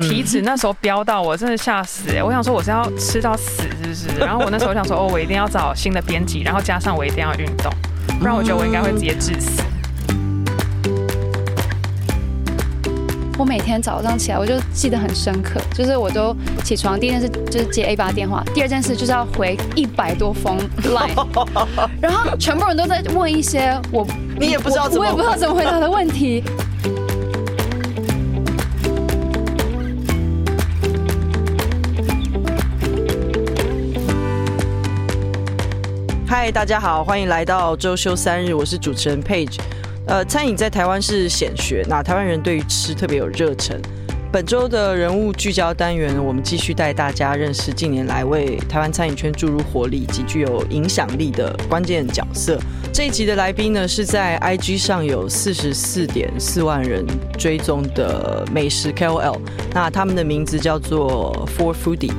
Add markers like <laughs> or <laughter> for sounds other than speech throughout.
体脂那时候飙到我真的吓死哎！我想说我是要吃到死是不是？<laughs> 然后我那时候想说哦，我一定要找新的编辑，然后加上我一定要运动，不然我觉得我应该会直接致死。我每天早上起来，我就记得很深刻，就是我都起床第一件事就是接 A 八电话，第二件事就是要回一百多封 Line，<laughs> 然后全部人都在问一些我你也不知道怎么我，我也不知道怎么回答的问题。嗨，大家好，欢迎来到周休三日，我是主持人 Page。呃，餐饮在台湾是显学，那台湾人对于吃特别有热忱。本周的人物聚焦单元，我们继续带大家认识近年来为台湾餐饮圈注入活力及具有影响力的关键角色。这一集的来宾呢，是在 IG 上有四十四点四万人追踪的美食 KOL，那他们的名字叫做 Four Foodie，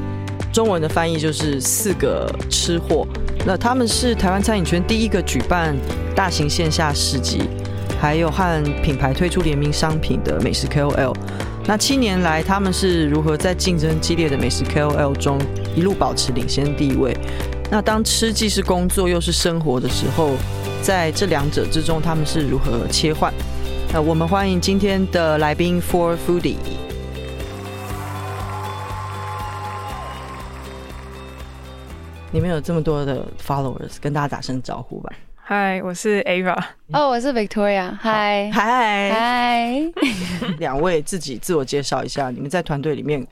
中文的翻译就是四个吃货。那他们是台湾餐饮圈第一个举办大型线下市集。还有和品牌推出联名商品的美食 KOL，那七年来他们是如何在竞争激烈的美食 KOL 中一路保持领先地位？那当吃既是工作又是生活的时候，在这两者之中他们是如何切换？那我们欢迎今天的来宾 For Foodie。你们有这么多的 followers，跟大家打声招呼吧。嗨，我是 Ava。哦，我是 Victoria。嗨，嗨，嗨。<laughs> 两位自己自我介绍一下，你们在团队里面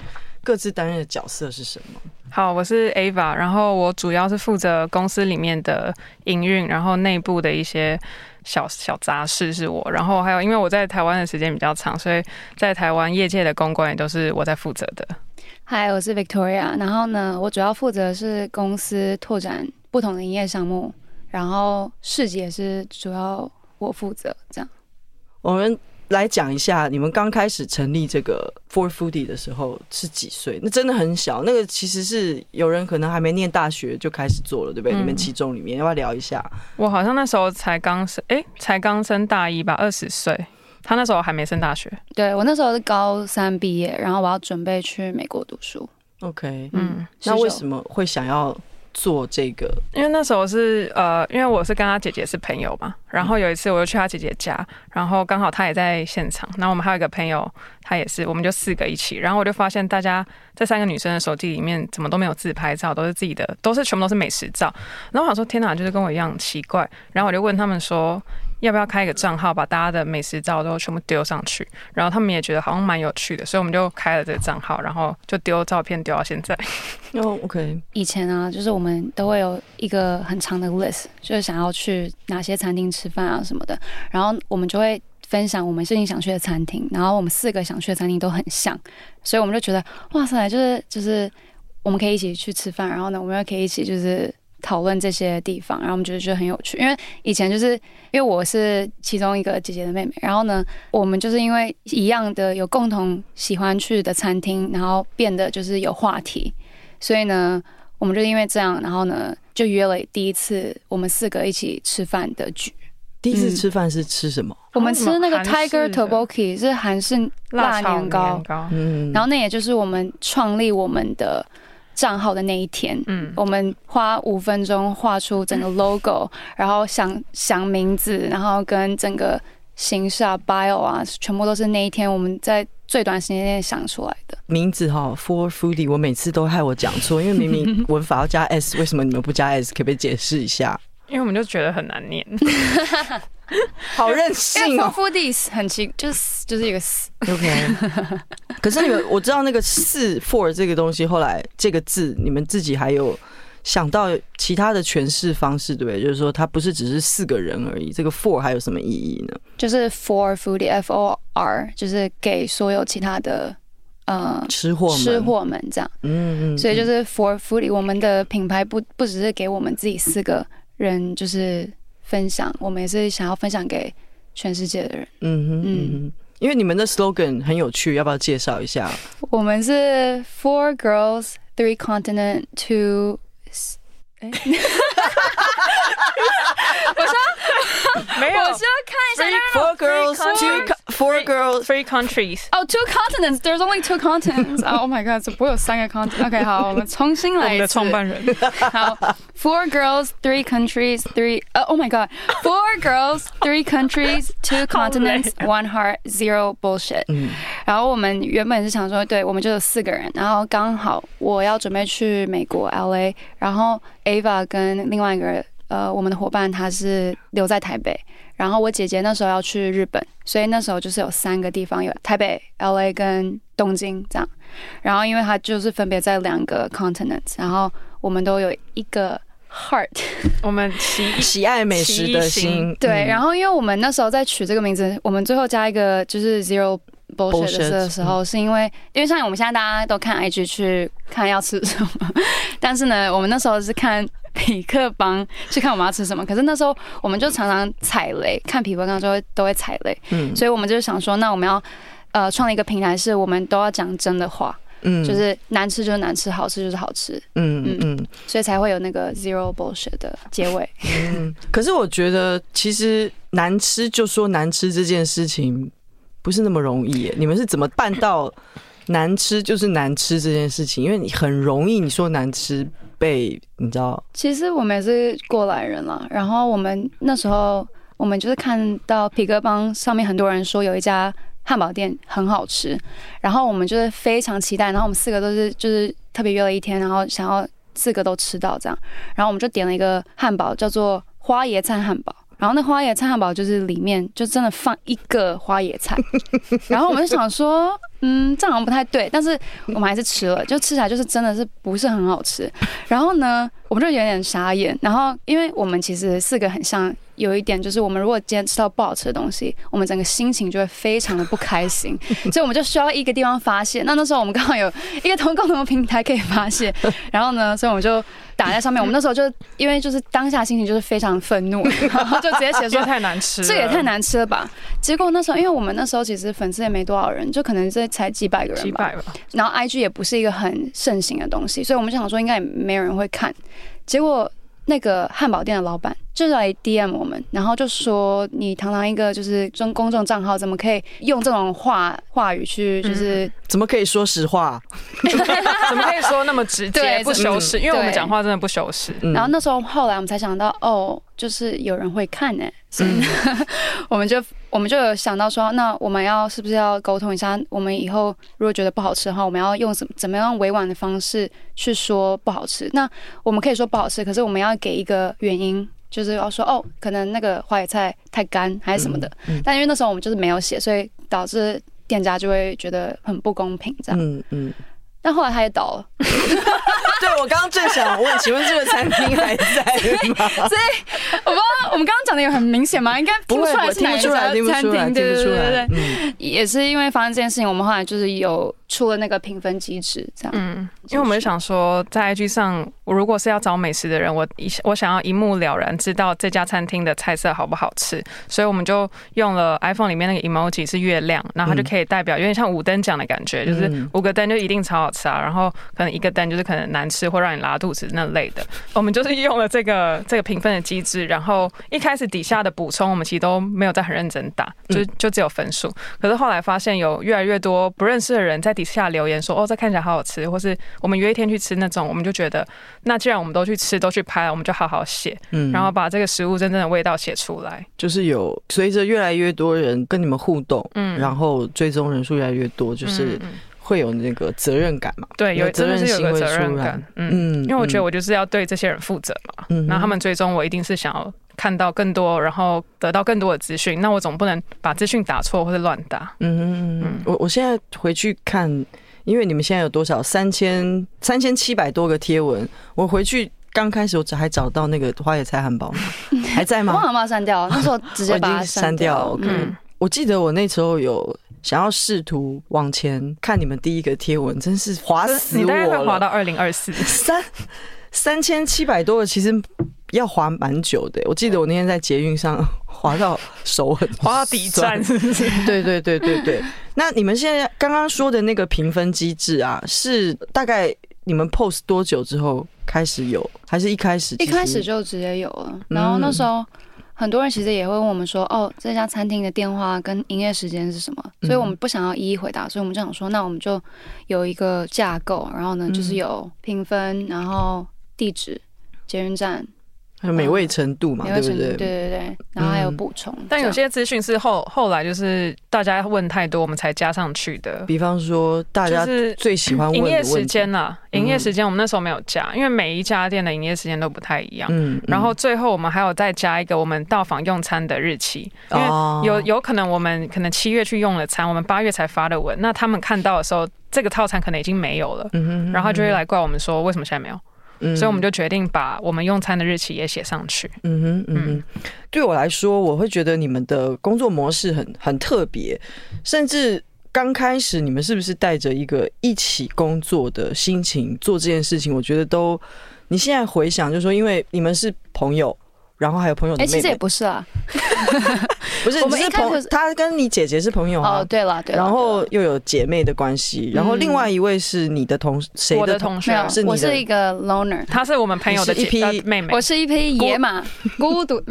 各自担任的角色是什么？好，我是 Ava，然后我主要是负责公司里面的营运，然后内部的一些小小杂事是我，然后还有因为我在台湾的时间比较长，所以在台湾业界的公关也都是我在负责的。嗨，我是 Victoria，然后呢，我主要负责是公司拓展不同的营业项目。然后市集也是主要我负责，这样。我们来讲一下，你们刚开始成立这个 Four Foodie 的时候是几岁？那真的很小，那个其实是有人可能还没念大学就开始做了，对不对？嗯、你们其中里面要不要聊一下？我好像那时候才刚升，哎，才刚升大一吧，二十岁。他那时候还没升大学。对，我那时候是高三毕业，然后我要准备去美国读书。OK，嗯，那为什么会想要？做这个，因为那时候是呃，因为我是跟他姐姐是朋友嘛，然后有一次我又去他姐姐家，然后刚好他也在现场，然后我们还有一个朋友，他也是，我们就四个一起，然后我就发现大家这三个女生的手机里面怎么都没有自拍照，都是自己的，都是全部都是美食照，然后我想说天哪，就是跟我一样奇怪，然后我就问他们说。要不要开一个账号，把大家的美食照都全部丢上去？然后他们也觉得好像蛮有趣的，所以我们就开了这个账号，然后就丢照片丢到现在。哦，OK。以前啊，就是我们都会有一个很长的 list，就是想要去哪些餐厅吃饭啊什么的，然后我们就会分享我们最近想去的餐厅，然后我们四个想去的餐厅都很像，所以我们就觉得哇塞，就是就是我们可以一起去吃饭，然后呢，我们又可以一起就是。讨论这些地方，然后我们觉得觉得很有趣，因为以前就是因为我是其中一个姐姐的妹妹，然后呢，我们就是因为一样的有共同喜欢去的餐厅，然后变得就是有话题，所以呢，我们就因为这样，然后呢，就约了第一次我们四个一起吃饭的局。第一次吃饭是吃什么？嗯、我们吃那个 Tiger Tteokbokki 是韩式辣年糕，嗯，然后那也就是我们创立我们的。账号的那一天，嗯，我们花五分钟画出整个 <laughs> logo，然后想想名字，然后跟整个形式啊、bio 啊，全部都是那一天我们在最短时间内想出来的名字哈。Four Foodie，我每次都害我讲错，因为明明文法要加 s，为什么你们不加 s？可不可以解释一下？因为我们就觉得很难念。<laughs> 好任性哦！Foodies 很奇，就是就是一个四。OK，可是你们 <laughs> 我知道那个四 four 这个东西，后来这个字你们自己还有想到其他的诠释方式，对不对？就是说它不是只是四个人而已，这个 four 还有什么意义呢？就是 for foodie，F O R，就是给所有其他的呃吃货吃货们这样。嗯嗯。所以就是 for foodie，我们的品牌不不只是给我们自己四个人，就是。分享，我们也是想要分享给全世界的人。嗯哼，嗯哼，因为你们的 slogan 很有趣，要不要介绍一下？我们是 Four Girls, Three Continent, Two。哎，<laughs> 我说没有，我需要看一下。Four Girls, Two Four girls, three countries. Oh, two continents. There's only two continents. Oh my god，怎么会有三个 continent。OK，好，我们重新来一次。我们的创办人。好，Four girls, three countries, three. Oh my god, four girls, three countries, two continents, one heart, zero bullshit。嗯。然后我们原本是想说，对，我们就有四个人，然后刚好我要准备去美国 LA，然后 Ava 跟另外一个呃我们的伙伴他是留在台北。 然后我姐姐那时候要去日本，所以那时候就是有三个地方，有台北、LA 跟东京这样。然后因为她就是分别在两个 continents，然后我们都有一个 heart，<laughs> 我们喜喜爱美食的心。对，然后因为我们那时候在取这个名字，我们最后加一个就是 zero bullshit 的时候，是因为因为像我们现在大家都看 IG 去看要吃什么，<laughs> 但是呢，我们那时候是看。<laughs> 痞客邦去看我们要吃什么，可是那时候我们就常常踩雷，看皮克邦的时候都会踩雷，嗯，所以我们就想说，那我们要呃创立一个平台，是我们都要讲真的话，嗯，就是难吃就是难吃，好吃就是好吃，嗯嗯。嗯，所以才会有那个 zero bullshit 的结尾。<laughs> 嗯，可是我觉得其实难吃就说难吃这件事情不是那么容易耶，你们是怎么办到难吃就是难吃这件事情？因为你很容易你说难吃。被你知道，其实我们也是过来人了。然后我们那时候，我们就是看到皮哥帮上面很多人说有一家汉堡店很好吃，然后我们就是非常期待。然后我们四个都是就是特别约了一天，然后想要四个都吃到这样。然后我们就点了一个汉堡，叫做花椰菜汉堡。然后那花椰菜汉堡就是里面就真的放一个花椰菜。<laughs> 然后我们就想说。嗯，这好像不太对，但是我们还是吃了，就吃起来就是真的是不是很好吃。然后呢，我们就有点傻眼。然后，因为我们其实四个很像，有一点就是，我们如果今天吃到不好吃的东西，我们整个心情就会非常的不开心，<laughs> 所以我们就需要一个地方发泄。那那时候我们刚好有一个同共同的平台可以发泄。然后呢，所以我们就打在上面。<laughs> 我们那时候就因为就是当下心情就是非常愤怒，<laughs> 然后就直接写说太难吃，这也太难吃了吧。结果那时候，因为我们那时候其实粉丝也没多少人，就可能这。才几百个人吧，然后 IG 也不是一个很盛行的东西，所以我们就想说应该也没有人会看。结果那个汉堡店的老板就来 DM 我们，然后就说：“你堂堂一个就是中公众账号，怎么可以用这种话话语去就是、嗯、怎么可以说实话？<laughs> 怎么可以说那么直接不修饰？因为我们讲话真的不修饰。然后那时候后来我们才想到，哦，就是有人会看呢、欸。”所 <laughs> 以我们就我们就有想到说，那我们要是不是要沟通一下？我们以后如果觉得不好吃的话，我们要用怎么怎么样委婉的方式去说不好吃？那我们可以说不好吃，可是我们要给一个原因，就是要说哦，可能那个花野菜太干还是什么的。但因为那时候我们就是没有写，所以导致店家就会觉得很不公平，这样。嗯嗯。但后来他也倒了。<laughs> 对，我刚刚正想问，请问这个餐厅还在吗？<laughs> 所以我不知道，我们刚刚讲的有很明显吗？应该听不出来是哪一家餐厅，对对对对对。也是因为发生这件事情，我们后来就是有。出了那个评分机制，这样。嗯，因为我们想说，在 IG 上，我如果是要找美食的人，我一我想要一目了然知道这家餐厅的菜色好不好吃，所以我们就用了 iPhone 里面那个 emoji 是月亮，然后它就可以代表，有点像五灯奖的感觉，就是五个灯就一定超好吃啊，然后可能一个蛋就是可能难吃或让你拉肚子那类的。我们就是用了这个这个评分的机制，然后一开始底下的补充我们其实都没有在很认真打，就就只有分数。可是后来发现有越来越多不认识的人在底下留言说哦，这看起来好好吃，或是我们约一天去吃那种，我们就觉得那既然我们都去吃，都去拍，我们就好好写，嗯，然后把这个食物真正的味道写出来。就是有随着越来越多人跟你们互动，嗯，然后追踪人数越来越多，就是会有那个责任感嘛？对，有责任心，有责任感，嗯，因为我觉得我就是要对这些人负责嘛，嗯，那他们最终我一定是想要。看到更多，然后得到更多的资讯，那我总不能把资讯打错或者乱打。嗯嗯嗯。我我现在回去看，因为你们现在有多少三千三千七百多个贴文，我回去刚开始我只还找到那个花野菜汉堡 <laughs> 还在吗？我好像把它删掉，那时候直接 <laughs> 把它删掉。嗯，我记得我那时候有想要试图往前看你们第一个贴文，真是滑死我了。你大概会滑到二零二四三三千七百多个，其实。要滑蛮久的，我记得我那天在捷运上滑到手很滑到底站，是不是？<laughs> 对对对对对。那你们现在刚刚说的那个评分机制啊，是大概你们 post 多久之后开始有，还是一开始？一开始就直接有了。然后那时候很多人其实也会问我们说，哦，这家餐厅的电话跟营业时间是什么？所以我们不想要一一回答，所以我们就想说，那我们就有一个架构，然后呢，就是有评分，然后地址、捷运站。还有美味程度嘛，对不对？对对对，然后还有补充，但有些资讯是后后来就是大家问太多，我们才加上去的。比方说，大家最喜欢营业时间呐，营业时间我们那时候没有加，因为每一家店的营业时间都不太一样。嗯，然后最后我们还有再加一个我们到访用餐的日期，因为有有可能我们可能七月去用了餐，我们八月才发的文，那他们看到的时候，这个套餐可能已经没有了，然后就会来怪我们说为什么现在没有。嗯、所以我们就决定把我们用餐的日期也写上去。嗯哼，嗯哼，对我来说，我会觉得你们的工作模式很很特别，甚至刚开始你们是不是带着一个一起工作的心情做这件事情？我觉得都，你现在回想，就是说，因为你们是朋友。然后还有朋友的妹妹，哎，其实也不是啊，<laughs> 不是，我们是朋，他跟你姐姐是朋友啊。哦，对了，对了，然后又有姐妹的关系，然后另外一位是你的同，谁的我的同学？是我是一个 loner，他是我们朋友的一匹妹妹，我是一匹野马，孤独。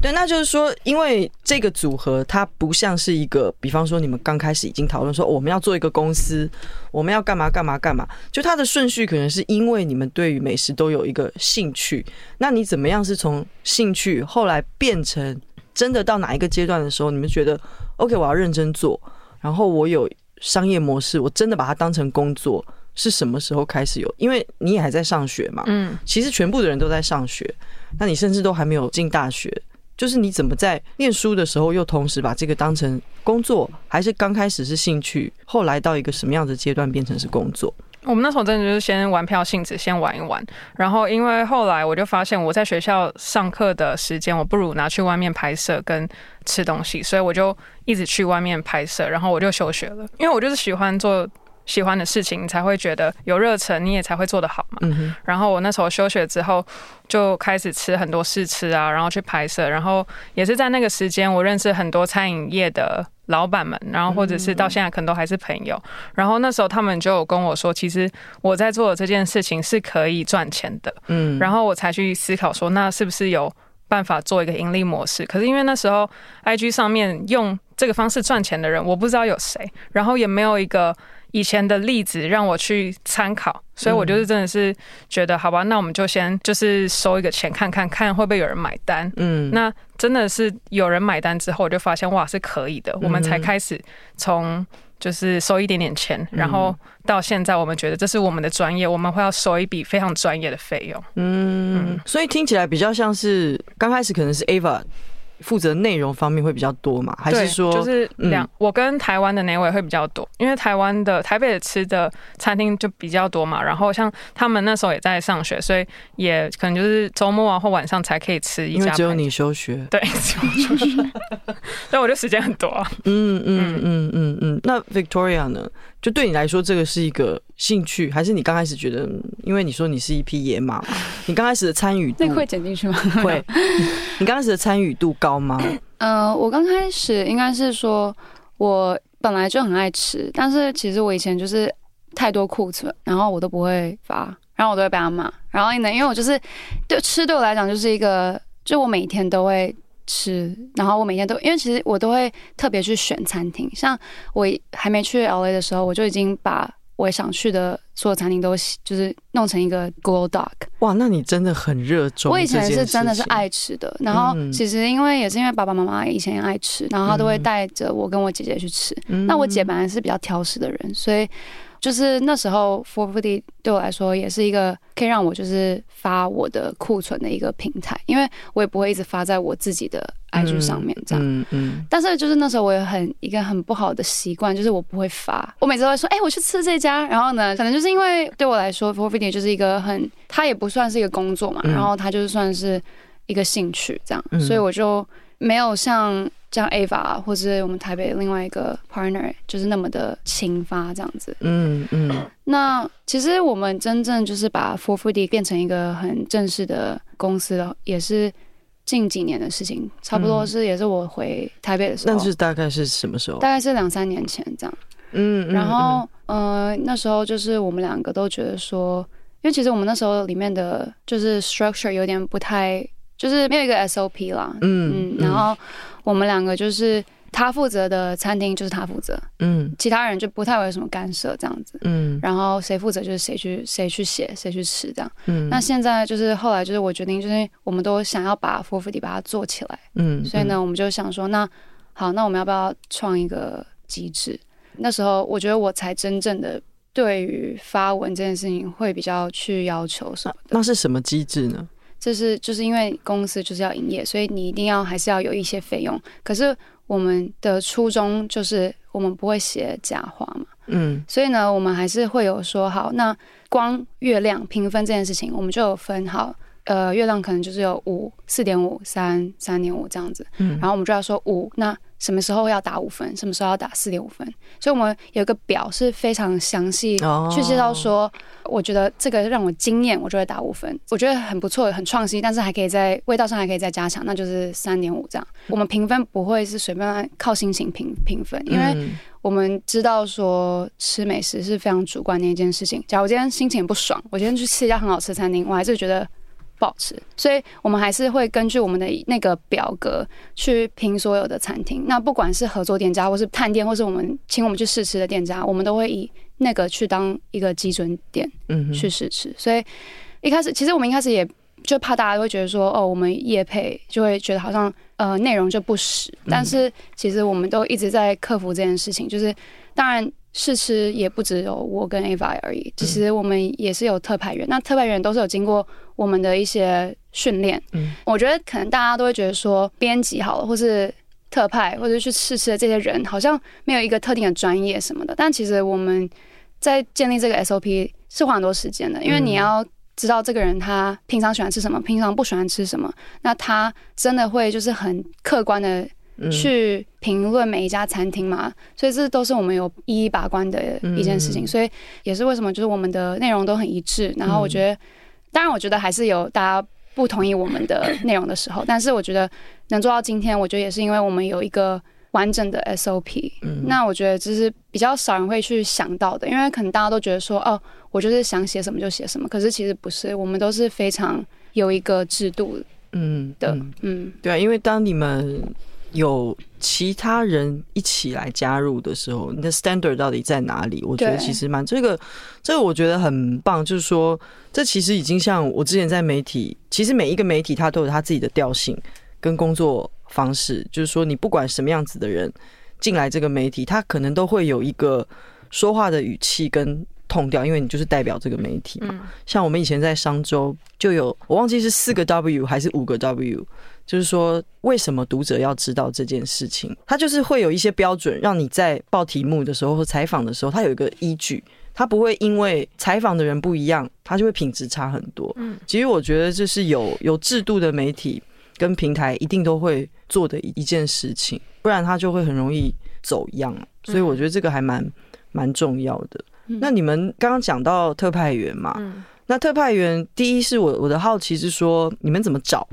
对，那就是说，因为这个组合，它不像是一个，比方说你们刚开始已经讨论说我们要做一个公司，我们要干嘛干嘛干嘛，就它的顺序可能是因为你们对于美食都有一个兴趣，那你怎么样？是从兴趣后来变成真的到哪一个阶段的时候，你们觉得 OK，我要认真做，然后我有商业模式，我真的把它当成工作，是什么时候开始有？因为你也还在上学嘛，嗯，其实全部的人都在上学，那你甚至都还没有进大学，就是你怎么在念书的时候又同时把这个当成工作，还是刚开始是兴趣，后来到一个什么样的阶段变成是工作？我们那时候真的就是先玩票性质，先玩一玩。然后因为后来我就发现，我在学校上课的时间，我不如拿去外面拍摄跟吃东西，所以我就一直去外面拍摄，然后我就休学了。因为我就是喜欢做喜欢的事情，你才会觉得有热忱，你也才会做得好嘛。嗯。然后我那时候休学之后，就开始吃很多试吃啊，然后去拍摄，然后也是在那个时间，我认识很多餐饮业的。老板们，然后或者是到现在可能都还是朋友，然后那时候他们就有跟我说，其实我在做的这件事情是可以赚钱的，嗯，然后我才去思考说，那是不是有办法做一个盈利模式？可是因为那时候 IG 上面用这个方式赚钱的人，我不知道有谁，然后也没有一个。以前的例子让我去参考，所以我就是真的是觉得，好吧，那我们就先就是收一个钱，看看看会不会有人买单。嗯，那真的是有人买单之后，我就发现哇，是可以的，我们才开始从就是收一点点钱，然后到现在我们觉得这是我们的专业，我们会要收一笔非常专业的费用。嗯，所以听起来比较像是刚开始可能是 Ava。负责内容方面会比较多嘛？还是说就是两、嗯？我跟台湾的那位会比较多，因为台湾的台北的吃的餐厅就比较多嘛。然后像他们那时候也在上学，所以也可能就是周末啊或晚上才可以吃一家。因为只有你休学，<laughs> 对，只有我休学，<laughs> 所以我就时间很多。嗯嗯嗯嗯嗯。那 Victoria 呢？就对你来说，这个是一个兴趣，还是你刚开始觉得？因为你说你是一匹野马，你刚开始的参与度，<laughs> 那会剪进去吗？会。你刚开始的参与度高高吗？<coughs> 呃，我刚开始应该是说，我本来就很爱吃，但是其实我以前就是太多库存，然后我都不会发，然后我都会被他骂。然后呢，因为我就是对吃对我来讲就是一个，就我每天都会。吃，然后我每天都，因为其实我都会特别去选餐厅。像我还没去 LA 的时候，我就已经把我想去的所有餐厅都就是弄成一个 Google Doc。哇，那你真的很热衷。我以前是真的是爱吃的，然后其实因为也是因为爸爸妈妈以前也爱吃，然后他都会带着我跟我姐姐去吃。嗯、那我姐本来是比较挑食的人，所以。就是那时候，4foodie 对我来说也是一个可以让我就是发我的库存的一个平台，因为我也不会一直发在我自己的 IG 上面这样。嗯嗯。但是就是那时候我有很一个很不好的习惯，就是我不会发。我每次都会说，哎、欸，我去吃这家。然后呢，可能就是因为对我来说，4foodie 就是一个很，它也不算是一个工作嘛，然后它就是算是一个兴趣这样，所以我就没有像。像 Ava 或者我们台北另外一个 partner，就是那么的勤发这样子。嗯嗯。那其实我们真正就是把 forfoodie 变成一个很正式的公司了，也是近几年的事情，差不多是也是我回台北的时候。那是大概是什么时候？大概是两三年前这样。嗯。然后呃那时候就是我们两个都觉得说，因为其实我们那时候里面的就是 structure 有点不太。就是没有一个 SOP 啦。嗯嗯，然后我们两个就是。他负责的餐厅就是他负责，嗯，其他人就不太会有什么干涉这样子，嗯，然后谁负责就是谁去谁去写谁去吃这样，嗯，那现在就是后来就是我决定就是我们都想要把 4foodie 把它做起来，嗯，所以呢我们就想说那好那我们要不要创一个机制？那时候我觉得我才真正的对于发文这件事情会比较去要求什么的。那是什么机制呢？就是就是因为公司就是要营业，所以你一定要还是要有一些费用，可是。我们的初衷就是我们不会写假话嘛，嗯，所以呢，我们还是会有说好，那光月亮评分这件事情，我们就有分好。呃，月亮可能就是有五、四点五、三、三点五这样子，嗯，然后我们就要说五，那什么时候要打五分，什么时候要打四点五分，所以我们有一个表是非常详细去介绍说，我觉得这个让我惊艳，我就会打五分，我觉得很不错，很创新，但是还可以在味道上还可以再加强，那就是三点五这样。我们评分不会是随便靠心情评评分，因为我们知道说吃美食是非常主观的一件事情。假如我今天心情不爽，我今天去吃一家很好吃的餐厅，我还是觉得。不好吃，所以我们还是会根据我们的那个表格去评所有的餐厅。那不管是合作店家，或是探店，或是我们请我们去试吃的店家，我们都会以那个去当一个基准点，嗯，去试吃。所以一开始，其实我们一开始也就怕大家会觉得说，哦，我们业配就会觉得好像呃内容就不实。但是其实我们都一直在克服这件事情。就是当然试吃也不只有我跟 Ava 而已，其实我们也是有特派员。那特派员都是有经过。我们的一些训练，嗯，我觉得可能大家都会觉得说，编辑好了，或是特派，或者去试吃的这些人，好像没有一个特定的专业什么的。但其实我们在建立这个 SOP 是花很多时间的，因为你要知道这个人他平常喜欢吃什么，平常不喜欢吃什么，那他真的会就是很客观的去评论每一家餐厅嘛。所以这都是我们有一一把关的一件事情。所以也是为什么就是我们的内容都很一致。然后我觉得。当然，我觉得还是有大家不同意我们的内容的时候，<laughs> 但是我觉得能做到今天，我觉得也是因为我们有一个完整的 SOP。嗯，那我觉得这是比较少人会去想到的，因为可能大家都觉得说，哦，我就是想写什么就写什么，可是其实不是，我们都是非常有一个制度，嗯的，嗯，对啊，因为当你们。有其他人一起来加入的时候，你的 standard 到底在哪里？我觉得其实蛮这个，这个我觉得很棒。就是说，这其实已经像我之前在媒体，其实每一个媒体它都有它自己的调性跟工作方式。就是说，你不管什么样子的人进来这个媒体，他可能都会有一个说话的语气跟 tone 调，因为你就是代表这个媒体嘛。像我们以前在商周就有，我忘记是四个 W 还是五个 W。就是说，为什么读者要知道这件事情？他就是会有一些标准，让你在报题目的时候或采访的时候，他有一个依据，他不会因为采访的人不一样，他就会品质差很多。嗯，其实我觉得这是有有制度的媒体跟平台一定都会做的一件事情，不然他就会很容易走样。所以我觉得这个还蛮蛮重要的。那你们刚刚讲到特派员嘛？那特派员第一是我我的好奇是说，你们怎么找？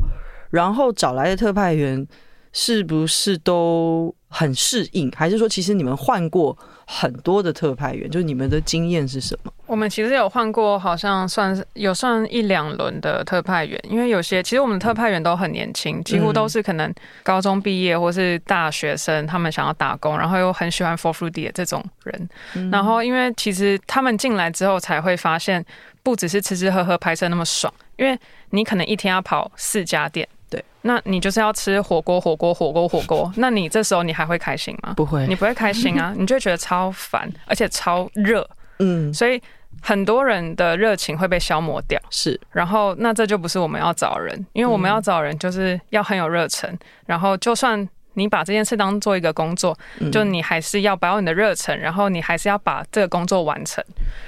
然后找来的特派员是不是都很适应？还是说其实你们换过很多的特派员？就是你们的经验是什么？我们其实有换过，好像算是有算一两轮的特派员。因为有些其实我们的特派员都很年轻，几乎都是可能高中毕业或是大学生，他们想要打工，然后又很喜欢 4foodie 的这种人。然后因为其实他们进来之后才会发现，不只是吃吃喝喝拍摄那么爽，因为你可能一天要跑四家店。对，那你就是要吃火锅，火锅，火锅，火锅。<laughs> 那你这时候你还会开心吗？不会，你不会开心啊，<laughs> 你就会觉得超烦，而且超热。嗯，所以很多人的热情会被消磨掉。是，然后那这就不是我们要找人，因为我们要找人就是要很有热忱，然后就算。你把这件事当做一个工作，就你还是要保有你的热忱，然后你还是要把这个工作完成。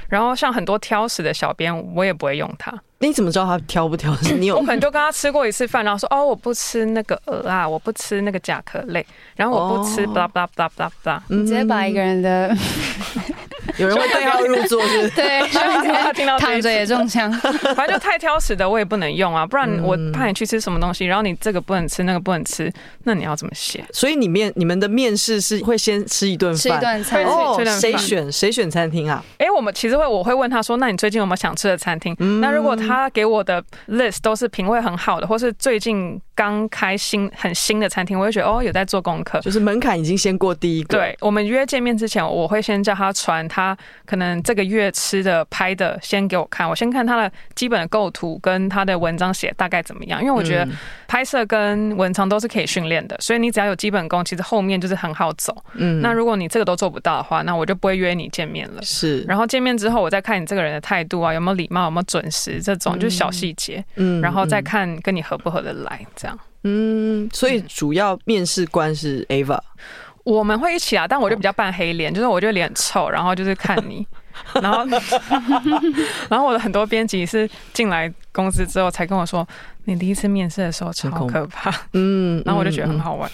然后像很多挑食的小编，我也不会用他。你怎么知道他挑不挑食？你有？<laughs> 我可能就跟他吃过一次饭，然后说哦，我不吃那个鹅啊，我不吃那个甲壳类，然后我不吃，blah blah blah blah blah。你直接把一个人的 <laughs> <laughs> <laughs> 有人会对号入座是不是？<laughs> 对，<laughs> 他听到躺着也中枪。反正就太挑食的我也不能用啊，不然我派你去吃什么东西，然后你这个不能吃，那个不能吃，那你要怎么写？所以你面你们的面试是会先吃一顿饭，吃一顿餐哦，谁选谁选餐厅啊？哎，我们其实会我会问他说，那你最近有没有想吃的餐厅？那如果他给我的 list 都是品味很好的，或是最近刚开新很新的餐厅，我会觉得哦，有在做功课，就是门槛已经先过第一个。对，我们约见面之前，我会先叫他传他可能这个月吃的拍的先给我看，我先看他的基本的构图跟他的文章写大概怎么样，因为我觉得拍摄跟文章都是可以训练的，所以你只要有基本功，其实后面就是很好走。嗯，那如果你这个都做不到的话，那我就不会约你见面了。是，然后见面之后，我再看你这个人的态度啊，有没有礼貌，有没有准时，这种就是小细节。嗯，然后再看跟你合不合得来，这样。嗯，所以主要面试官是 Ava。我们会一起啊，但我就比较扮黑脸，就是我就脸臭，然后就是看你，<laughs> 然后 <laughs> 然后我的很多编辑是进来公司之后才跟我说，你第一次面试的时候超可怕，嗯，然后我就觉得很好玩，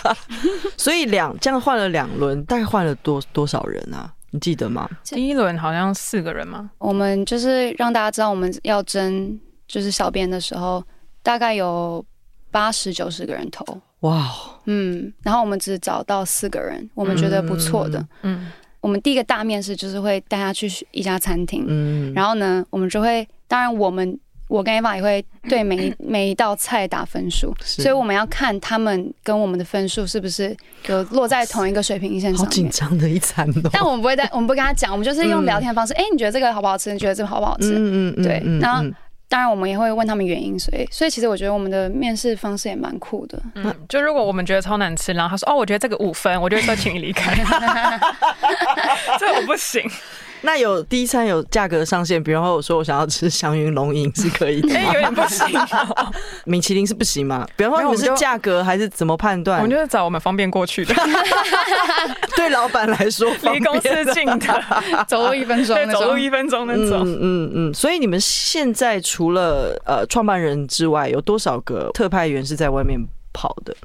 <laughs> 所以两这样换了两轮，大概换了多多少人啊？你记得吗？第一轮好像四个人吗？我们就是让大家知道我们要争就是小编的时候，大概有八十九十个人投。哇，嗯，然后我们只找到四个人，我们觉得不错的。嗯，我们第一个大面试就是会带他去一家餐厅，嗯，然后呢，我们就会，当然我们我跟 Ava 也会对每一 <coughs> 每一道菜打分数，所以我们要看他们跟我们的分数是不是有落在同一个水平线上面。好紧张的一餐哦！但我们不会带，我们不跟他讲，我们就是用聊天的方式。哎，你觉得这个好不好吃？你觉得这个好不好吃？嗯嗯，对，然后。当然，我们也会问他们原因，所以，所以其实我觉得我们的面试方式也蛮酷的。嗯，就如果我们觉得超难吃，然后他说：“哦，我觉得这个五分，我就会说请你离开。” <laughs> 这我不行。那有第一餐有价格上限，比方说我说我想要吃祥云龙吟是可以的，<laughs> 哎，有点不行。<laughs> 米其林是不行吗？比方说你们是价格还是怎么判断？我们就是找我们方便过去的。<laughs> 对老板来说，离公司近的，走路一分钟，对，走路一分钟那种。嗯嗯嗯。所以你们现在除了呃创办人之外，有多少个特派员是在外面跑的？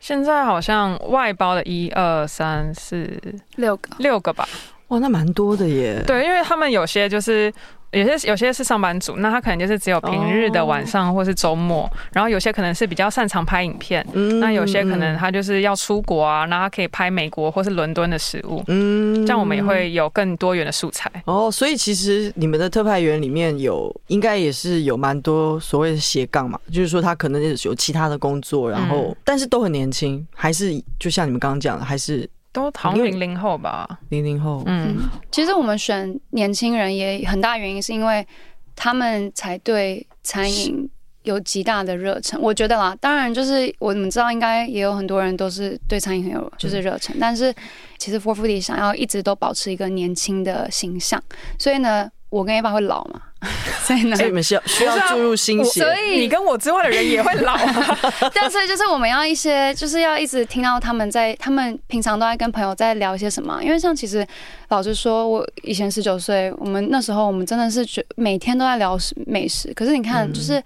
现在好像外包的一二三四六个，六个吧。哇，那蛮多的耶。对，因为他们有些就是。有些有些是上班族，那他可能就是只有平日的晚上或是周末，然后有些可能是比较擅长拍影片，那有些可能他就是要出国啊，那他可以拍美国或是伦敦的食物，嗯，这样我们也会有更多元的素材。哦，所以其实你们的特派员里面有应该也是有蛮多所谓的斜杠嘛，就是说他可能有其他的工作，然后但是都很年轻，还是就像你们刚刚讲的，还是。都好像零零后吧，零零后。嗯，其实我们选年轻人也很大原因是因为他们才对餐饮有极大的热忱。我觉得啦，当然就是我们知道应该也有很多人都是对餐饮很有就是热忱，但是其实 For Foodie 想要一直都保持一个年轻的形象，所以呢。我跟 Ava 会老嘛，所以呢，所以你们需要需要注入新血，所以你跟我之外的人也会老。但是就是我们要一些，就是要一直听到他们在，他们平常都在跟朋友在聊一些什么。因为像其实老实说，我以前十九岁，我们那时候我们真的是觉每天都在聊美食。可是你看，就是。嗯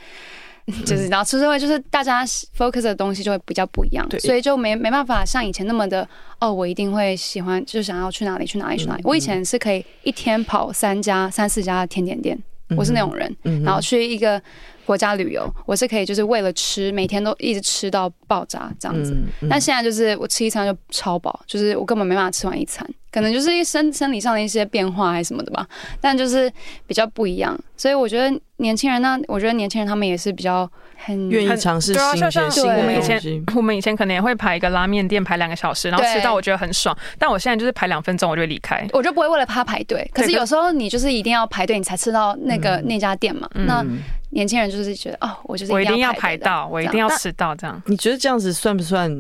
就是，然后出社会就是大家 focus 的东西就会比较不一样，对所以就没没办法像以前那么的哦，我一定会喜欢，就想要去哪里去哪里去哪里。我以前是可以一天跑三家、三四家甜点店，我是那种人，然后去一个。国家旅游，我是可以就是为了吃，每天都一直吃到爆炸这样子。嗯嗯、但现在就是我吃一餐就超饱，就是我根本没办法吃完一餐，可能就是一生生理上的一些变化还是什么的吧。但就是比较不一样，所以我觉得年轻人呢，我觉得年轻人他们也是比较很愿意尝试新鲜新的东西。我们以前我们以前可能也会排一个拉面店排两个小时，然后吃到我觉得很爽。但我现在就是排两分钟我就离开，我就不会为了怕排队。可是有时候你就是一定要排队，你才吃到那个、嗯、那家店嘛。那年轻人就是觉得哦，我就是我一定要排到，我一定要吃到这样。你觉得这样子算不算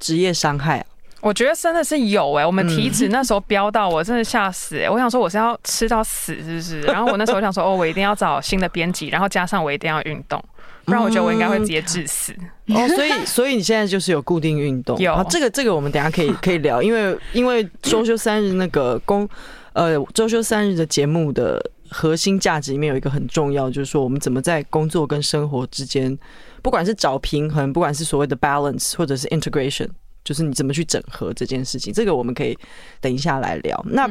职业伤害啊？我觉得真的是有哎、欸，我们体脂那时候飙到我真的吓死哎、欸！我想说我是要吃到死是不是？<laughs> 然后我那时候想说哦，我一定要找新的编辑，然后加上我一定要运动，不然我觉得我应该会直接致死。嗯、哦，所以 <laughs> 所以你现在就是有固定运动，有这个这个我们等下可以可以聊，因为因为周休三日那个公呃周休三日的节目的。核心价值里面有一个很重要，就是说我们怎么在工作跟生活之间，不管是找平衡，不管是所谓的 balance，或者是 integration，就是你怎么去整合这件事情。这个我们可以等一下来聊。那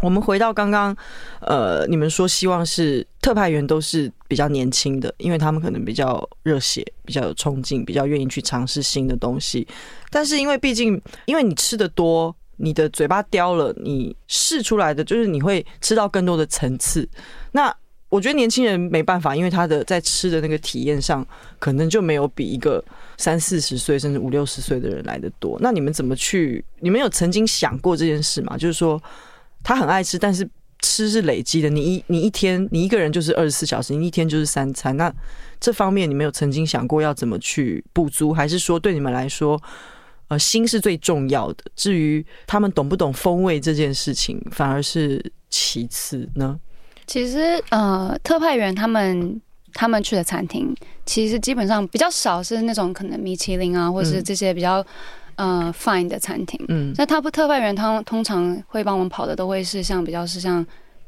我们回到刚刚，呃，你们说希望是特派员都是比较年轻的，因为他们可能比较热血，比较有冲劲，比较愿意去尝试新的东西。但是因为毕竟，因为你吃的多，你的嘴巴刁了，你试出来的就是你会吃到更多的层次。那我觉得年轻人没办法，因为他的在吃的那个体验上，可能就没有比一个三四十岁甚至五六十岁的人来得多。那你们怎么去？你们有曾经想过这件事吗？就是说。他很爱吃，但是吃是累积的。你一你一天，你一个人就是二十四小时，你一天就是三餐。那这方面你没有曾经想过要怎么去补足，还是说对你们来说，呃，心是最重要的？至于他们懂不懂风味这件事情，反而是其次呢？其实，呃，特派员他们他们去的餐厅，其实基本上比较少是那种可能米其林啊，或者是这些比较。呃，fine 的餐厅，嗯，那他不特派员，他通常会帮我们跑的，都会是像比较是像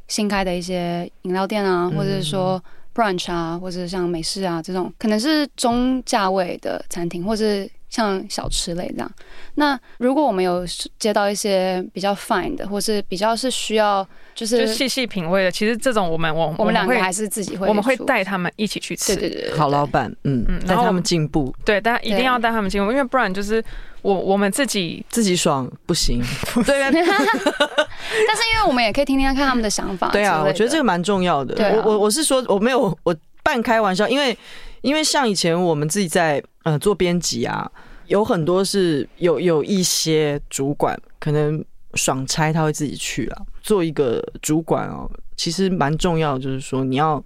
新开的一些饮料店啊，或者是说 brunch 啊，或者是像美式啊这种，可能是中价位的餐厅，或是像小吃类这样。那如果我们有接到一些比较 fine 的，或是比较是需要就是细细品味的，其实这种我们我我们两个还是自己会，我们会带他们一起去吃，对对对，好老板，嗯嗯，带他们进步，对，大家一定要带他们进步，因为不然就是。我我们自己自己爽不行，<laughs> 对啊。<laughs> 但是因为我们也可以听听看他们的想法。对啊，我觉得这个蛮重要的。我我我是说我没有我半开玩笑，因为因为像以前我们自己在呃做编辑啊，有很多是有有一些主管可能爽差他会自己去了。做一个主管哦，其实蛮重要的，就是说你要。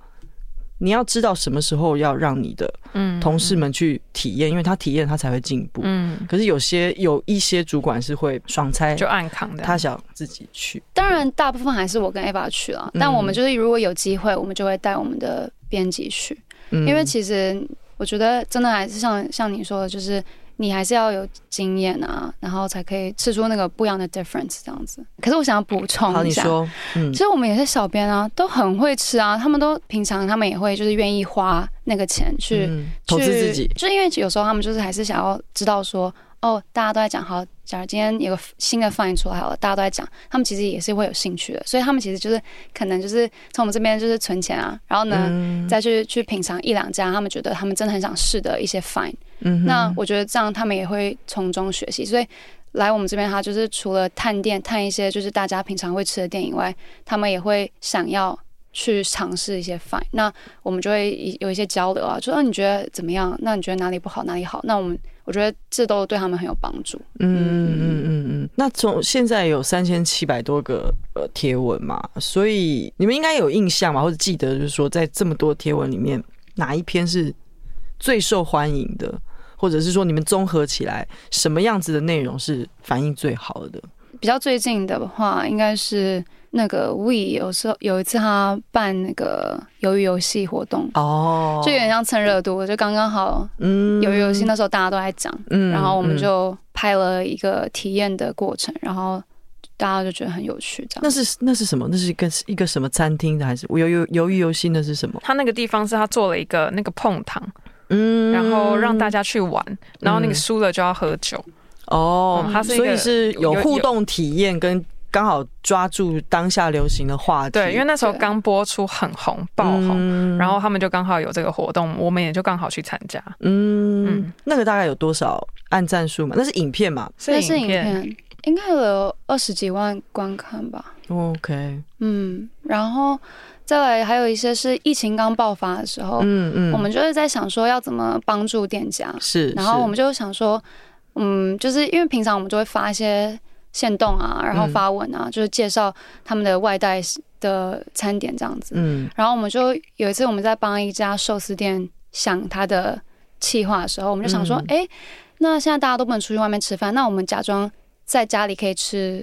你要知道什么时候要让你的同事们去体验，因为他体验他才会进步。嗯，可是有些有一些主管是会爽差就暗扛的，他想自己去。当然，大部分还是我跟 Eva 去了，但我们就是如果有机会，我们就会带我们的编辑去，因为其实我觉得真的还是像像你说的，就是。你还是要有经验啊，然后才可以吃出那个不一样的 difference 这样子。可是我想要补充一下，嗯，其实我们有些小编啊，都很会吃啊。他们都平常他们也会就是愿意花那个钱去、嗯、投资自己，就因为有时候他们就是还是想要知道说，哦，大家都在讲好。假如今天有个新的 fine 出来好了，大家都在讲，他们其实也是会有兴趣的，所以他们其实就是可能就是从我们这边就是存钱啊，然后呢、嗯、再去去品尝一两家他们觉得他们真的很想试的一些 fine。嗯，那我觉得这样他们也会从中学习，所以来我们这边，他就是除了探店探一些就是大家平常会吃的店以外，他们也会想要去尝试一些 fine。那我们就会有一些交流啊，就说你觉得怎么样？那你觉得哪里不好，哪里好？那我们。我觉得这都对他们很有帮助。嗯嗯嗯嗯。那从现在有三千七百多个呃贴文嘛，所以你们应该有印象嘛，或者记得就是说，在这么多贴文里面，哪一篇是最受欢迎的，或者是说你们综合起来，什么样子的内容是反应最好的？比较最近的话，应该是。那个 We 有时候有一次他办那个鱿鱼游戏活动哦，就有点像蹭热度，就刚刚好。嗯，鱿鱼游戏那时候大家都在讲，嗯，然后我们就拍了一个体验的过程，然后大家就觉得很有趣。这样，那是那是什么？那是一个一个什么餐厅的？还是鱿鱿鱿鱼游戏？那是什么？他那个地方是他做了一个那个碰糖，嗯，然后让大家去玩，然后那个输了就要喝酒。哦，他是所以是有互动体验跟。刚好抓住当下流行的话题，对，因为那时候刚播出很红爆红，嗯、然后他们就刚好有这个活动，我们也就刚好去参加。嗯，嗯那个大概有多少按赞数嘛？那是影片嘛？那是影片，应该有二十几万观看吧。OK，嗯，然后再来还有一些是疫情刚爆发的时候，嗯嗯，我们就是在想说要怎么帮助店家，是，然后我们就想说，嗯，就是因为平常我们就会发一些。线动啊，然后发文啊，嗯、就是介绍他们的外带的餐点这样子。嗯，然后我们就有一次我们在帮一家寿司店想他的企划的时候，我们就想说，哎、嗯，那现在大家都不能出去外面吃饭，那我们假装在家里可以吃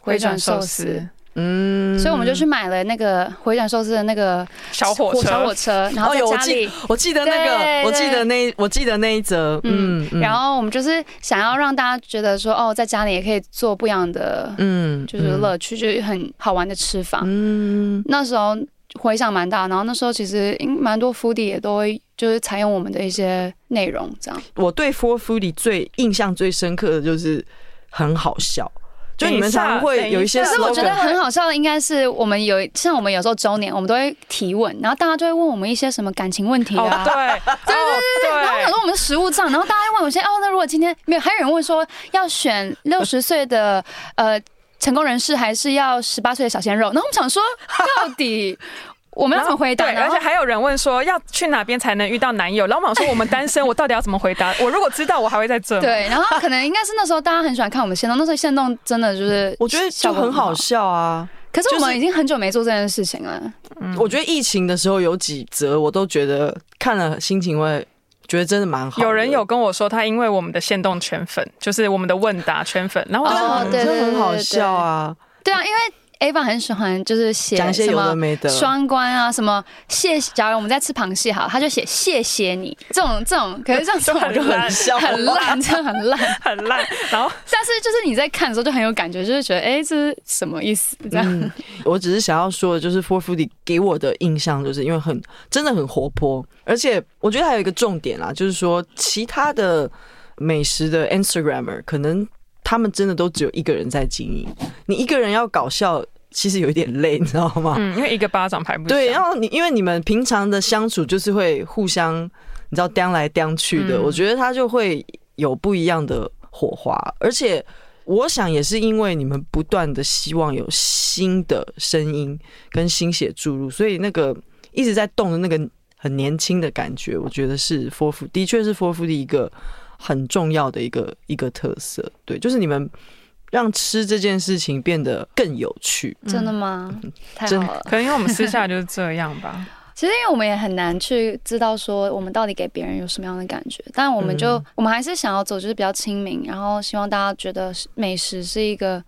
回转寿司。嗯，所以我们就去买了那个回转寿司的那个小火车，小火车，然后在家里，哦、我记得那个，我记得那，我记得那一则，嗯，嗯，然后我们就是想要让大家觉得说，哦，在家里也可以做不一样的，嗯，就是乐趣，就是很好玩的吃法。嗯，那时候回响蛮大，然后那时候其实蛮多 foodie 也都会就是采用我们的一些内容，这样。我对 For Foodie 最印象最深刻的就是很好笑。就你们常常会有一些，可是我觉得很好笑的，应该是我们有像我们有时候周年，我们都会提问，然后大家就会问我们一些什么感情问题啊，<laughs> 对，对对对对，然后很多我们的实务账，然后大家会问我些哦，那如果今天没有，还有人问说要选六十 <laughs> 岁的呃成功人士，还是要十八岁的小鲜肉？然后我们想说，到底。我们要怎么回答？对，而且还有人问说要去哪边才能遇到男友？老板说我们单身，我到底要怎么回答？<laughs> 我如果知道，我还会在这。对，然后可能应该是那时候大家很喜欢看我们限动，那时候限动真的就是我觉得就很好笑啊。可是我们已经很久没做这件事情了。嗯，我觉得疫情的时候有几则我都觉得看了心情会觉得真的蛮好。有人有跟我说他因为我们的限动圈粉，就是我们的问答圈粉，然后我觉得真的很好笑啊。对啊，因为。Ava 很喜欢，就是写什么双关啊，什么谢。假如我们在吃螃蟹，好，他就写谢谢你。这种这种，可是这样子 <laughs> 很烂，很烂，真的很烂，<laughs> 很烂。然后，但是就是你在看的时候就很有感觉，就是觉得，哎、欸，这是什么意思？这样、嗯。我只是想要说的，就是 Four Foodie 给我的印象，就是因为很真的很活泼，而且我觉得还有一个重点啦，就是说其他的美食的 Instagrammer 可能。他们真的都只有一个人在经营，你一个人要搞笑，其实有一点累，你知道吗？嗯，因为一个巴掌拍不响。对，然后你因为你们平常的相处就是会互相，你知道叼来叼去的，我觉得他就会有不一样的火花。而且我想也是因为你们不断的希望有新的声音跟新血注入，所以那个一直在动的那个很年轻的感觉，我觉得是 Four Food，的确是 Four Food 的一个。很重要的一个一个特色，对，就是你们让吃这件事情变得更有趣。真的吗？嗯、太好了，可能因为我们私下就是这样吧。其实因为我们也很难去知道说我们到底给别人有什么样的感觉，但我们就、嗯、我们还是想要走就是比较亲民，然后希望大家觉得美食是一个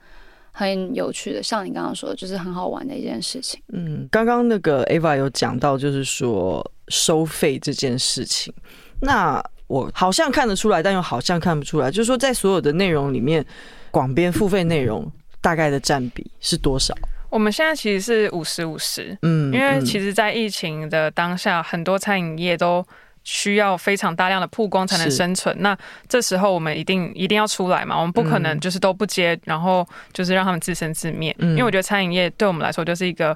很有趣的，像你刚刚说的，就是很好玩的一件事情。嗯，刚刚那个 Ava 有讲到，就是说收费这件事情，那。我好像看得出来，但又好像看不出来。就是说，在所有的内容里面，广编付费内容大概的占比是多少？我们现在其实是五十五十，嗯，因为其实，在疫情的当下，很多餐饮业都需要非常大量的曝光才能生存。那这时候，我们一定一定要出来嘛，我们不可能就是都不接，然后就是让他们自生自灭。因为我觉得餐饮业对我们来说就是一个。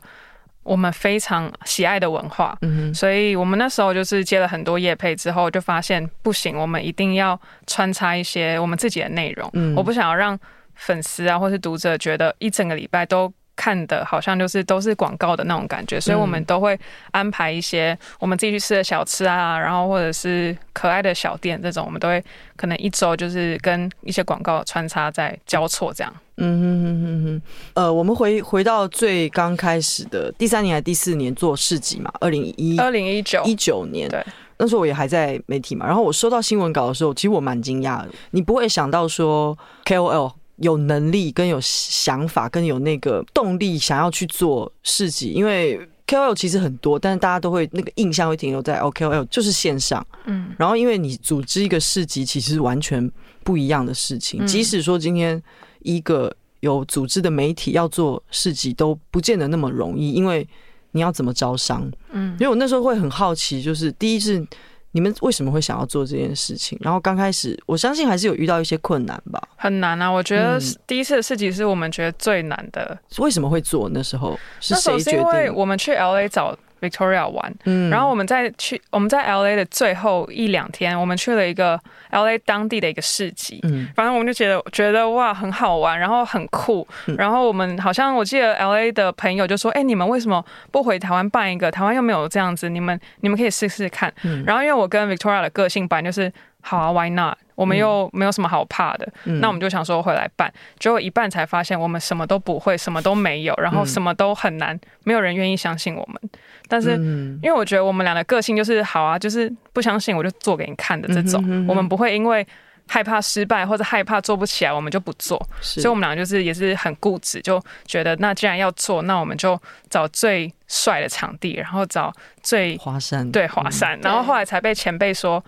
我们非常喜爱的文化，嗯，所以我们那时候就是接了很多业配之后，就发现不行，我们一定要穿插一些我们自己的内容。嗯，我不想要让粉丝啊或是读者觉得一整个礼拜都看的好像就是都是广告的那种感觉，所以我们都会安排一些我们自己去吃的小吃啊，然后或者是可爱的小店这种，我们都会可能一周就是跟一些广告穿插在交错这样。嗯哼哼哼哼，呃，我们回回到最刚开始的第三年还是第四年做市集嘛？二零一二零一九一九年，对，那时候我也还在媒体嘛。然后我收到新闻稿的时候，其实我蛮惊讶的。你不会想到说 KOL 有能力跟有想法跟有那个动力想要去做市集，因为 KOL 其实很多，但是大家都会那个印象会停留在 OKOL 就是线上，嗯。然后因为你组织一个市集，其实是完全不一样的事情，即使说今天。一个有组织的媒体要做市集都不见得那么容易，因为你要怎么招商？嗯，因为我那时候会很好奇，就是第一是你们为什么会想要做这件事情？然后刚开始我相信还是有遇到一些困难吧。很难啊，我觉得第一次的事情是我们觉得最难的。为什么会做？那时候是谁决定？因为我们去 LA 找。Victoria 玩，嗯，然后我们在去我们在 LA 的最后一两天，我们去了一个 LA 当地的一个市集，嗯，反正我们就觉得觉得哇很好玩，然后很酷，然后我们好像我记得 LA 的朋友就说，哎，你们为什么不回台湾办一个？台湾又没有这样子，你们你们可以试试看。然后因为我跟 Victoria 的个性版就是好啊，Why not？我们又没有什么好怕的，嗯、那我们就想说回来办，结果一办才发现我们什么都不会，什么都没有，然后什么都很难，没有人愿意相信我们。但是因为我觉得我们俩的个性就是好啊，就是不相信我就做给你看的这种，我们不会因为害怕失败或者害怕做不起来我们就不做。所以我们俩就是也是很固执，就觉得那既然要做，那我们就找最帅的场地，然后找最华山，对华山，然后后来才被前辈说。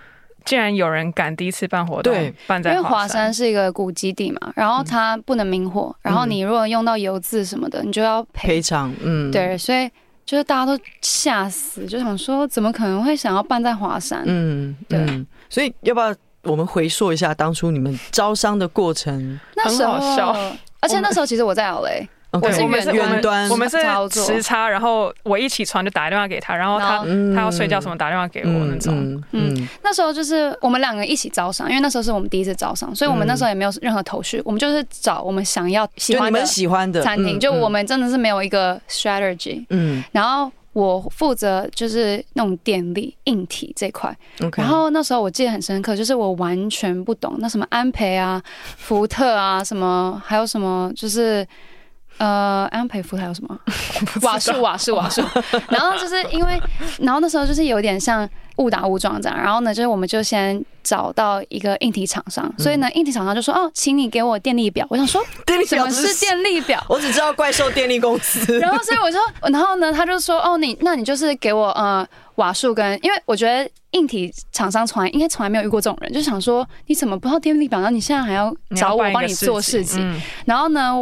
既然有人敢第一次办活动，对，办在，因为华山是一个古基地嘛，然后它不能明火，嗯、然后你如果用到油渍什么的，你就要赔偿。嗯，对，所以就是大家都吓死，就想说怎么可能会想要办在华山？嗯，对，所以要不要我们回溯一下当初你们招商的过程？那时候很好笑，而且那时候其实我在 LA。对，我们是远端，我们是时差，然后我一起床就打电话给他，然后他他要睡觉什么打电话给我那种。嗯，嗯，那时候就是我们两个一起招商，因为那时候是我们第一次招商，所以我们那时候也没有任何头绪，我们就是找我们想要喜欢的喜欢的餐厅，就我们真的是没有一个 strategy。嗯，然后我负责就是那种电力硬体这块，然后那时候我记得很深刻，就是我完全不懂那什么安培啊、福特啊什么，还有什么就是。呃，安培福还有什么瓦数瓦数瓦数，<laughs> 然后就是因为，然后那时候就是有点像误打误撞这样，然后呢，就是我们就先找到一个硬体厂商，所以呢，硬体厂商就说哦，请你给我电力表。我想说，电力表是电力表，我只知道怪兽电力公司。<laughs> 然后所以我就，然后呢，他就说哦，你那你就是给我呃瓦数跟，因为我觉得硬体厂商从来应该从来没有遇过这种人，就想说你怎么不知道电力表，然后你现在还要找我帮你做事情，然后呢？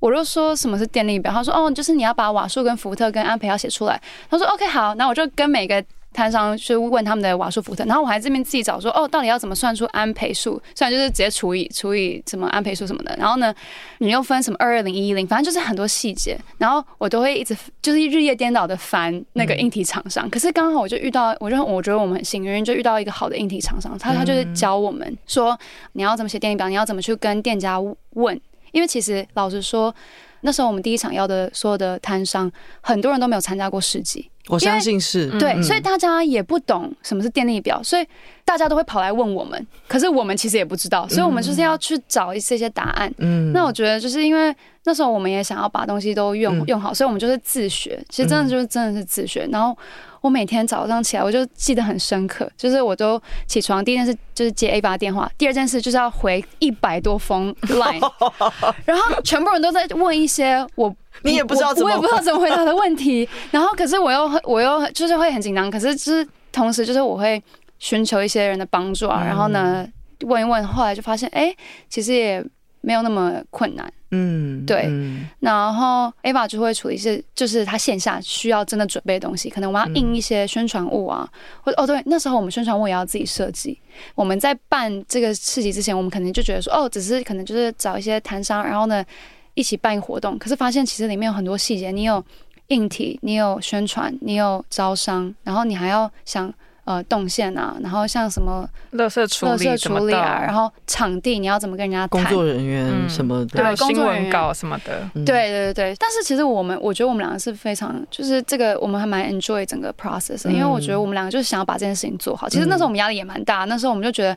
我就说什么是电力表，他说哦，就是你要把瓦数跟福特跟安培要写出来。他说 OK 好，那我就跟每个摊商去问他们的瓦数福特，然后我还这边自己找说哦，到底要怎么算出安培数？虽然就是直接除以除以什么安培数什么的，然后呢，你又分什么二二零一一零，反正就是很多细节，然后我都会一直就是日夜颠倒的烦那个硬体厂商。可是刚好我就遇到，我就我觉得我们很幸运，就遇到一个好的硬体厂商，他他就是教我们说你要怎么写电力表，你要怎么去跟店家问。因为其实老实说，那时候我们第一场要的所有的摊商，很多人都没有参加过市集。我相信是对，嗯、所以大家也不懂什么是电力表，所以大家都会跑来问我们。可是我们其实也不知道，所以我们就是要去找一些些答案。嗯，那我觉得就是因为那时候我们也想要把东西都用用好，所以我们就是自学。其实真的就是真的是自学，然后。我每天早上起来，我就记得很深刻，就是我都起床第一件事就是接 A 八电话，第二件事就是要回一百多封 Line，<laughs> 然后全部人都在问一些我你也不知道怎么，我也不知道怎么回答的问题，然后可是我又我又就是会很紧张，可是就是同时就是我会寻求一些人的帮助啊，然后呢问一问，后来就发现哎、欸，其实也没有那么困难。嗯，对，嗯、然后 Ava 就会处理一些，就是他线下需要真的准备的东西，可能我们要印一些宣传物啊，嗯、或者哦，对，那时候我们宣传物也要自己设计。我们在办这个市集之前，我们可能就觉得说，哦，只是可能就是找一些摊商，然后呢一起办一活动。可是发现其实里面有很多细节，你有硬体，你有宣传，你有招商，然后你还要想。呃，动线啊，然后像什么垃圾处理、处理啊，然后场地你要怎么跟人家谈？工作人员什么的，对，新闻稿什么的，对对对对。但是其实我们，我觉得我们两个是非常，就是这个我们还蛮 enjoy 整个 process，因为我觉得我们两个就是想要把这件事情做好。其实那时候我们压力也蛮大，那时候我们就觉得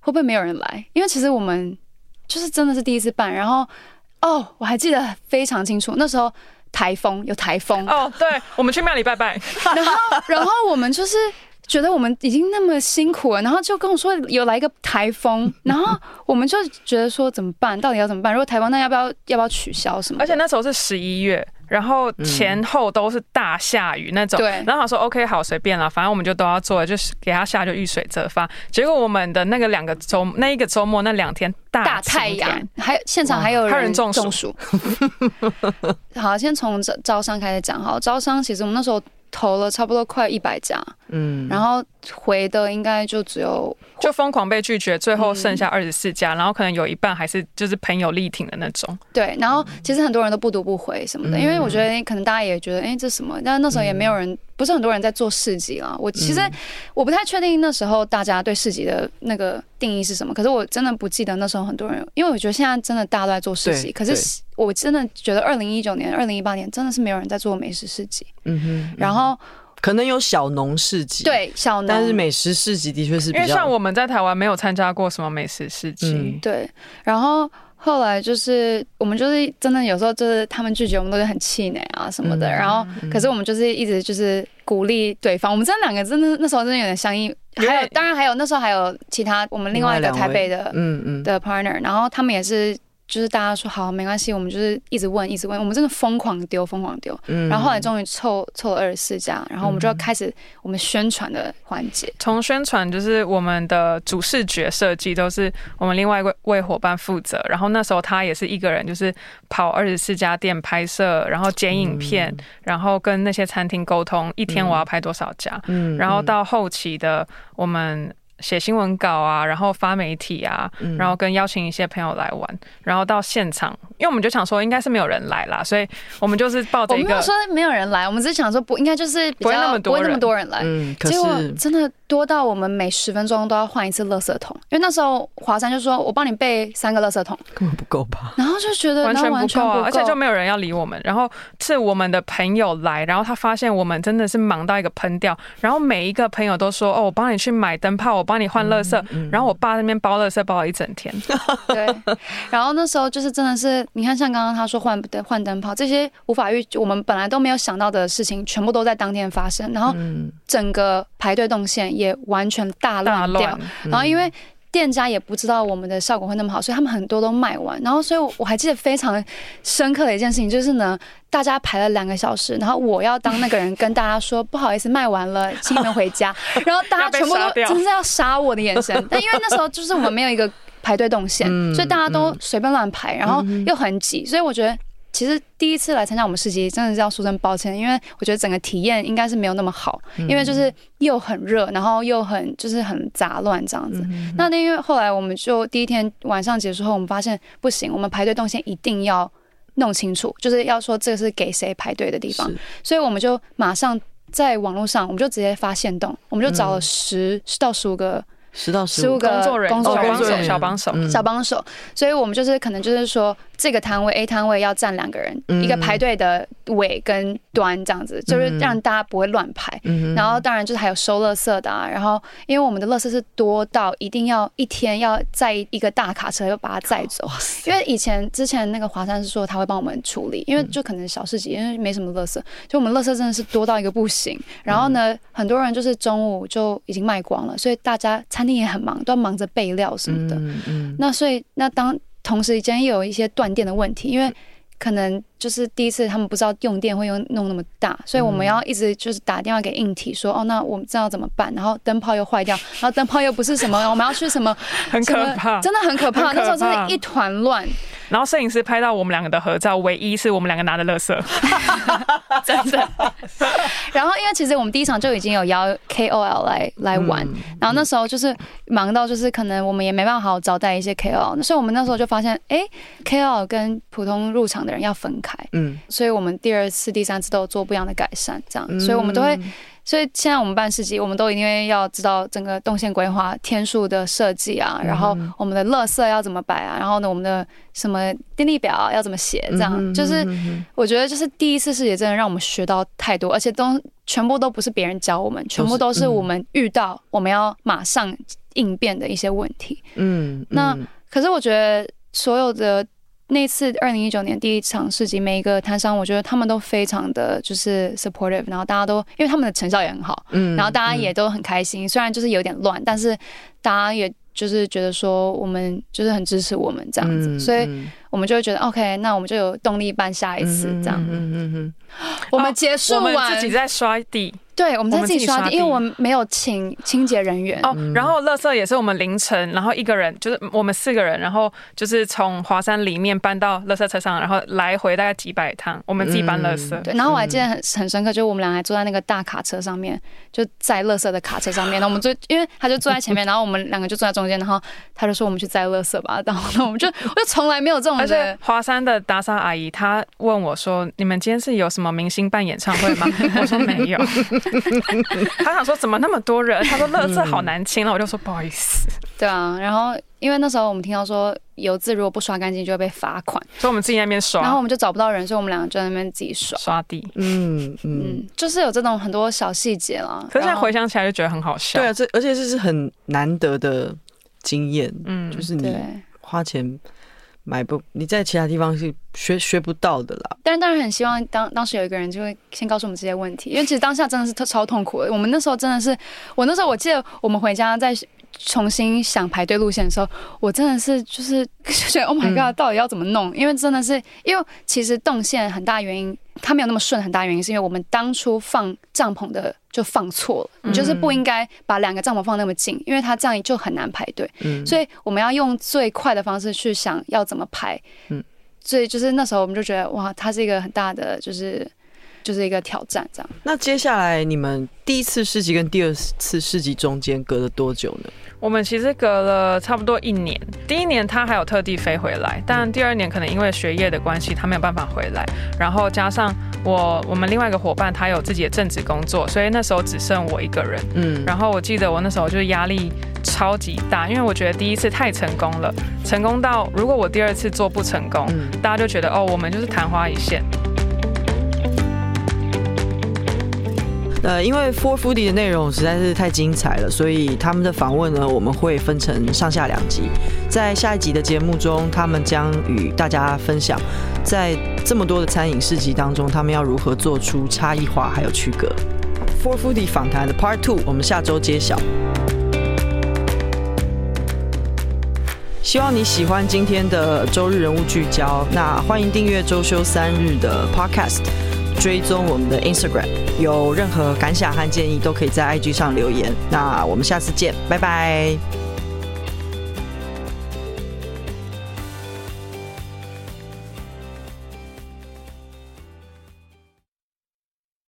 会不会没有人来？因为其实我们就是真的是第一次办，然后哦，我还记得非常清楚，那时候台风有台风哦，对，我们去庙里拜拜，<laughs> 然后然后我们就是。觉得我们已经那么辛苦了，然后就跟我说有来一个台风，<laughs> 然后我们就觉得说怎么办？到底要怎么办？如果台风，那要不要要不要取消什么？而且那时候是十一月，然后前后都是大下雨那种。对、嗯。然后他说 OK 好，随便啦，反正我们就都要做，就是给他下就遇水则发。结果我们的那个两个周那一个周末那两天大，大太阳，还有现场还有人中暑。<laughs> 好，先从招招商开始讲。好，招商其实我们那时候。投了差不多快一百家，嗯，然后回的应该就只有就疯狂被拒绝，最后剩下二十四家，嗯、然后可能有一半还是就是朋友力挺的那种。对，然后其实很多人都不读不回什么的，嗯、因为我觉得可能大家也觉得，哎，这什么？但是那时候也没有人，嗯、不是很多人在做市集啦。我其实我不太确定那时候大家对市集的那个定义是什么，可是我真的不记得那时候很多人，因为我觉得现在真的大家都在做市集，可是我真的觉得二零一九年、二零一八年真的是没有人在做美食市集。嗯哼，然后。可能有小农市集，对小农，但是美食市集的确是比较，因为像我们在台湾没有参加过什么美食市集，嗯、对。然后后来就是我们就是真的有时候就是他们拒绝我们都是很气馁啊什么的，嗯、然后可是我们就是一直就是鼓励对方，嗯、我们真的两个真的那时候真的有点相依，还有当然还有那时候还有其他我们另外一个台北的嗯嗯的 partner，然后他们也是。就是大家说好没关系，我们就是一直问一直问，我们真的疯狂丢疯狂丢，嗯、然后后来终于凑凑了二十四家，然后我们就要开始我们宣传的环节。从、嗯、宣传就是我们的主视觉设计都是我们另外一位位伙伴负责，然后那时候他也是一个人，就是跑二十四家店拍摄，然后剪影片，嗯、然后跟那些餐厅沟通，一天我要拍多少家，嗯，然后到后期的我们。写新闻稿啊，然后发媒体啊，然后跟邀请一些朋友来玩，然后到现场，因为我们就想说应该是没有人来啦，所以我们就是抱着一个我没有说没有人来，我们只是想说不应该就是不会那么多人，不会那么多人来，嗯，结果真的多到我们每十分钟都要换一次垃圾桶，因为那时候华山就说我帮你备三个垃圾桶，根本不够吧，然后就觉得完全不够啊，而且就没有人要理我们，然后是我们的朋友来，然后他发现我们真的是忙到一个喷掉，然后每一个朋友都说哦，我帮你去买灯泡，我帮你换垃圾。嗯然后我爸那边包垃圾包了一整天，<laughs> 对。然后那时候就是真的是，你看像刚刚他说换灯换灯泡这些无法预，我们本来都没有想到的事情，全部都在当天发生。然后整个排队动线也完全大乱掉。然后因为店家也不知道我们的效果会那么好，所以他们很多都卖完。然后所以我还记得非常深刻的一件事情就是呢。大家排了两个小时，然后我要当那个人跟大家说不好意思卖完了，请你们回家。<laughs> 然后大家全部都真是要杀我的眼神。但因为那时候就是我们没有一个排队动线，所以大家都随便乱排，然后又很挤。所以我觉得其实第一次来参加我们市集，真的是要说声抱歉，因为我觉得整个体验应该是没有那么好，因为就是又很热，然后又很就是很杂乱这样子。那那因为后来我们就第一天晚上结束后，我们发现不行，我们排队动线一定要。弄清楚，就是要说这个是给谁排队的地方，所以我们就马上在网络上，我们就直接发现动，我们就找了十十到十五个。十到十五个工作人员，工作人员，小帮手，小帮手。所以我们就是可能就是说，这个摊位 A 摊位要站两个人，一个排队的尾跟端这样子，就是让大家不会乱排。然后当然就是还有收垃圾的啊。然后因为我们的垃圾是多到一定要一天要载一个大卡车，要把它载走。因为以前之前那个华山是说他会帮我们处理，因为就可能小市集，因为没什么垃圾，就我们垃圾真的是多到一个不行。然后呢，很多人就是中午就已经卖光了，所以大家。餐厅也很忙，都要忙着备料什么的。那所以，那当同时间又有一些断电的问题，因为可能就是第一次他们不知道用电会用弄那么大，所以我们要一直就是打电话给硬体说，哦，那我们知道怎么办？然后灯泡又坏掉，<laughs> 然后灯泡又不是什么，我们要去什么？<laughs> 很可怕，真的很可怕。可怕那时候真的一团乱。然后摄影师拍到我们两个的合照，唯一是我们两个拿的乐色，<laughs> 真的。然后因为其实我们第一场就已经有邀 KOL 来来玩，然后那时候就是忙到就是可能我们也没办法好好招待一些 KOL，所以我们那时候就发现，哎，KOL 跟普通入场的人要分开，嗯，所以我们第二次、第三次都有做不一样的改善，这样，所以我们都会。所以现在我们办市集，我们都一定要知道整个动线规划、天数的设计啊，然后我们的乐色要怎么摆啊，然后呢，我们的什么电力表要怎么写，这样就是我觉得就是第一次市集真的让我们学到太多，而且都全部都不是别人教我们，全部都是我们遇到我们要马上应变的一些问题。嗯，那可是我觉得所有的。那次二零一九年第一场市集，每一个摊商，我觉得他们都非常的就是 supportive，然后大家都因为他们的成效也很好，嗯，然后大家也都很开心，虽然就是有点乱，但是大家也就是觉得说我们就是很支持我们这样子，所以我们就会觉得 OK，那我们就有动力办下一次这样，嗯嗯嗯，<gasps> 我们结束完自己在刷地。对，我们在自己刷地，因为我们没有请清洁人员哦。然后，垃圾也是我们凌晨，然后一个人就是我们四个人，然后就是从华山里面搬到垃圾车上，然后来回大概几百趟，我们自己搬垃圾。对，然后我还记得很很深刻，就是我们俩还坐在那个大卡车上面，就载垃圾的卡车上面。然后我们就因为他就坐在前面，然后我们两个就坐在中间，然后他就说我们去载垃圾吧。然后呢，我们就我就从来没有这种。而且华山的打扫阿姨她问我说：“你们今天是有什么明星办演唱会吗？” <laughs> 我说没有。<laughs> 她想说怎么那么多人？她说乐色好难清了，我就说不好意思。对啊，然后因为那时候我们听到说油渍如果不刷干净就会被罚款，所以我们自己在那边刷，然后我们就找不到人，所以我们两个就在那边自己刷刷地。嗯嗯，就是有这种很多小细节了。可是现在回想起来就觉得很好笑。对啊，这而且这是很难得的经验。嗯，就是你花钱。买不，你在其他地方是学学不到的啦。但是当然很希望当当时有一个人就会先告诉我们这些问题，因为其实当下真的是特超痛苦的。我们那时候真的是，我那时候我记得我们回家在重新想排队路线的时候，我真的是就是就 <laughs> 觉得 Oh my God，到底要怎么弄？因为真的是，因为其实动线很大原因。它没有那么顺，很大原因是因为我们当初放帐篷的就放错了，你就是不应该把两个帐篷放那么近，因为它这样就很难排队。嗯，所以我们要用最快的方式去想要怎么排。嗯，所以就是那时候我们就觉得哇，它是一个很大的就是就是一个挑战这样。那接下来你们第一次市集跟第二次市集中间隔了多久呢？我们其实隔了差不多一年。第一年他还有特地飞回来，但第二年可能因为学业的关系，他没有办法回来。然后加上我我们另外一个伙伴，他有自己的正职工作，所以那时候只剩我一个人。嗯。然后我记得我那时候就是压力超级大，因为我觉得第一次太成功了，成功到如果我第二次做不成功，大家就觉得哦，我们就是昙花一现。呃，因为 Four Foodie 的内容实在是太精彩了，所以他们的访问呢，我们会分成上下两集。在下一集的节目中，他们将与大家分享，在这么多的餐饮市集当中，他们要如何做出差异化还有区隔。Four Foodie 访谈的 Part Two，我们下周揭晓。希望你喜欢今天的周日人物聚焦，那欢迎订阅周休三日的 Podcast。追踪我们的 Instagram，有任何感想和建议都可以在 IG 上留言。那我们下次见，拜拜。